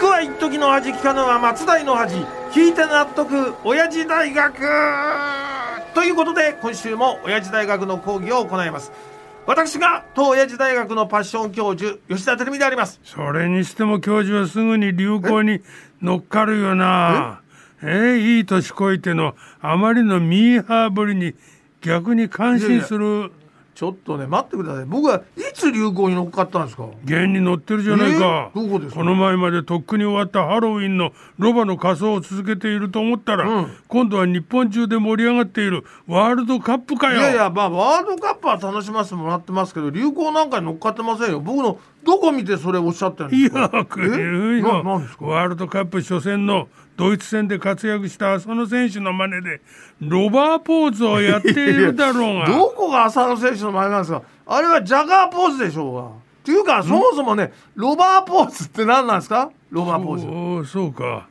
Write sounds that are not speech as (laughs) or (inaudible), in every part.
くは一時の恥聞かぬは松代の恥聞いて納得親父大学。ということで今週も親父大学の講義を行います。私が当親父大学のパッション教授吉田照美であります。それにしても教授はすぐに流行に乗っかるよな。え？えいい年こいてのあまりのミーハーぶりに逆に感心するちょっとね待ってください。僕はいつ流行に乗っかったんですか？現に乗ってるじゃないか、えーどこですか？この前までとっくに終わったハロウィンのロバの仮装を続けていると思ったら、うん。今度は日本中で盛り上がっているワールドカップかよ。いやいやまあワールドカップは楽しませてもらってますけど流行なんかに乗っかってませんよ。僕のどこ見てそれおっしゃってるんですかよく言うよワールドカップ初戦のドイツ戦で活躍したその選手の真似でロバーポーズをやっているだろうが。どこが浅野選手の前なんですか？あれはジャガーポーズでしょうが。っていうかそもそもねロバーポーズって何なんですか？ロバーポーズ。おそうか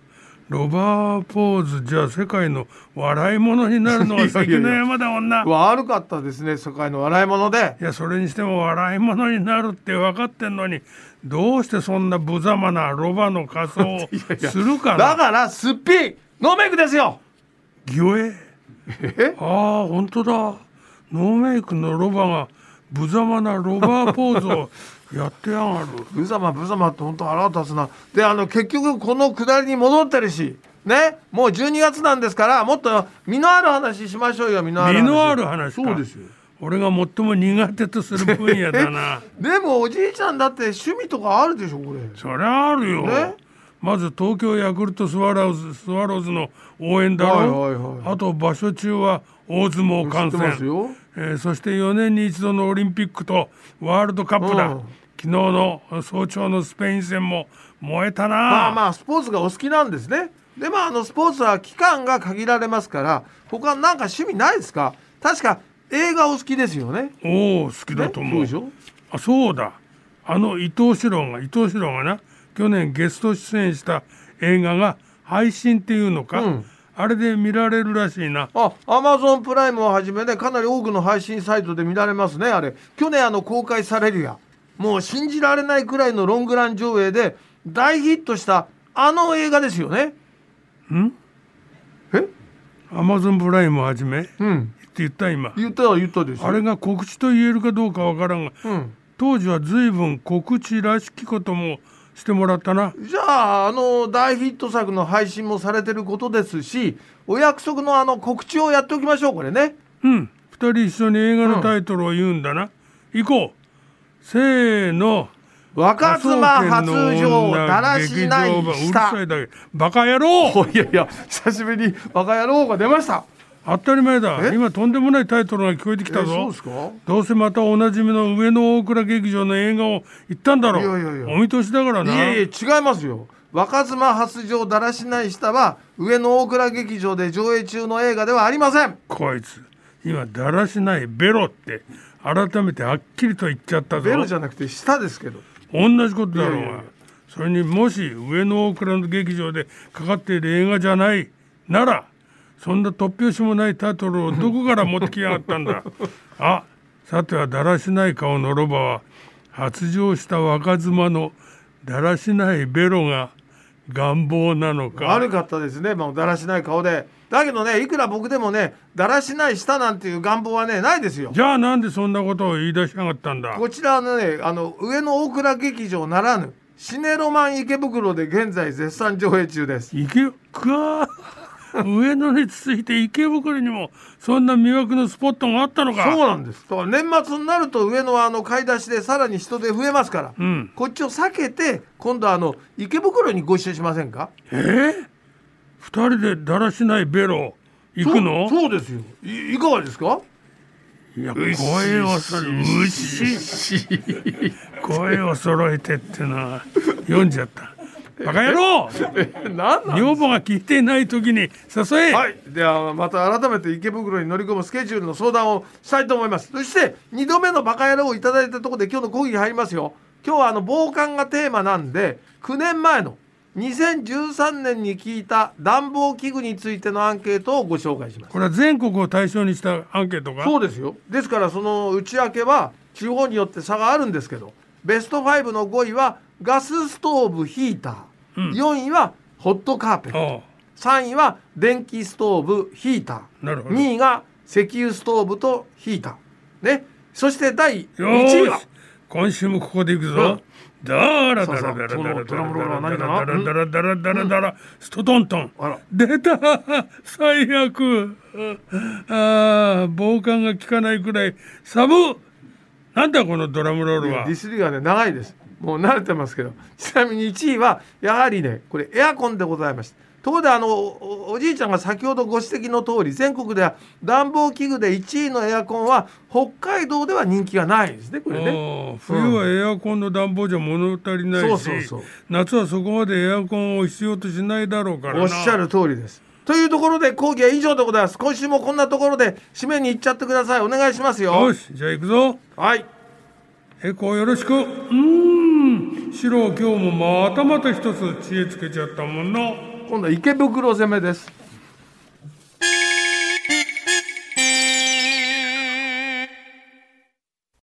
ロバーポーズじゃあ世界の笑い物になるのは関の山だもんな。い (laughs) や悪かったですね世界の笑い物で。それにしても笑い物になるって分かってんのにどうしてそんな無様なロバの仮装を (laughs) するかな？だからすっぴんノーメイクですよ。ギョエ？え？ああ本当だ。ノーメイクのロバが無様なロバーポーズをやってやがる。ブザマブザマって本当腹立つな。であの結局この下りに戻ってるしねもう12月なんですからもっと身のある話しましょうよ身のある話。身のある話か。そうですよ。俺が最も苦手とする分野だな。(laughs) でもおじいちゃんだって趣味とかあるでしょこれ。そりゃあるよ、ね。まず東京ヤクルトスワローズスワローズの応援だろ、はいはいはい。あと場所中は大相撲観知ってます戦、よえーそして4年に一度のオリンピックとワールドカップだ、うん。昨日の早朝のスペイン戦も燃えたな、まあまあスポーツがお好きなんですね。でまああのスポーツは期間が限られますから他なんか趣味ないですか？確か映画お好きですよね。おお好きだと思う,、ね？そうでしょ？あそうだ。あの伊藤四郎が伊藤四郎がな去年ゲスト出演した映画が配信っていうのか、うんあれで見られるらしいな。あアマゾンプライムをはじめねかなり多くの配信サイトで見られますねあれ。去年あの公開されるやもう信じられないくらいのロングラン上映で大ヒットしたあの映画ですよね。ん？え？アマゾンプライムはじめ？ってうん言った今。言ったよ言ったですよ。あれが告知と言えるかどうかわからんがうん。当時は随分告知らしきこともしてもらったな。じゃああの大ヒット作の配信もされてることですしお約束のあの告知をやっておきましょうこれね。うん。二人一緒に映画のタイトルを言うんだな、行こう。せーの。若妻発情だらしない劇場版うる下さいだけ。バカ野郎。お (laughs) いやいや久しぶりにバカ野郎が出ました当たり前だ。え？今とんでもないタイトルが聞こえてきたぞ。どうせまたおなじみの上野大倉劇場の映画を言ったんだろいやいやいや。お見通しだからな。いえいえ違いますよ。若妻発情だらしない下は上野大倉劇場で上映中の映画ではありません。こいつ今だらしないベロって改めてはっきりと言っちゃったぞ。ベロじゃなくて下ですけど。同じことだろう。がそれにもし上野大倉の劇場でかかっている映画じゃないならそんな突拍子もないタイトルを (laughs) どこから持ってきやがったんだ？あさてはだらしない顔のロバは発情した若妻のだらしないベロが願望なのか？悪かったですね。もうだらしない顔で。だけどねいくら僕でもねだらしない舌なんていう願望はねないですよ。じゃあなんでそんなことを言い出しやがったんだ？こちらのねあの上野大倉劇場ならぬシネロマン池袋で現在絶賛上映中です。池くわ上野に続いて池袋にもそんな魅惑のスポットがあったのか。そうなんです。だから年末になると上野はあの買い出しでさらに人手増えますから、うん。こっちを避けて今度はあの池袋にご一緒しませんか？えー、二人でだらしないベロ行くの？そうですよ。いいかがですか？いや声をそろ (laughs) えてってのは読んじゃったバカ野郎！なんなん女房が聞いていない時に誘え、はい、ではまた改めて池袋に乗り込むスケジュールの相談をしたいと思います。そして2度目のバカ野郎をいただいたところで今日の講義入りますよ。今日はあの防寒がテーマなんで9年前の2013年に聞いた暖房器具についてのアンケートをご紹介します。これは全国を対象にしたアンケートかそうですよ。ですからその内訳は地方によって差があるんですけどベスト5の5位はガスストーブヒーター4位はホットカーペット。あ3位は電気ストーブヒーター。ほど。2位が石油ストーブとヒーター。ね。そして第よ1位は。今週もここでいくぞ。だらだらだらだらそうそうそのドラムロールは何かなだらだらだらだらだらストトントン。出た。最悪。ああ防寒が効かないくらい寒っなんだこのドラムロールは。ディスリがね長いですもう慣れてますけど。ちなみに1位はやはりねこれエアコンでございました。ところであのおおじいちゃんが先ほどご指摘の通り全国では暖房器具で1位のエアコンは北海道では人気がないですねこれね。冬はエアコンの暖房じゃ物足りないし、そうそうそう夏はそこまでエアコンを必要としないだろうからな。おっしゃる通りです。というところで講義は以上でございます。今週もこんなところで締めに行っちゃってください。お願いしますよ。よしじゃあ行くぞ。はい。エコーよろしく。うーん白今日もまたまた一つ知恵つけちゃったもんな。今度は池袋攻めです。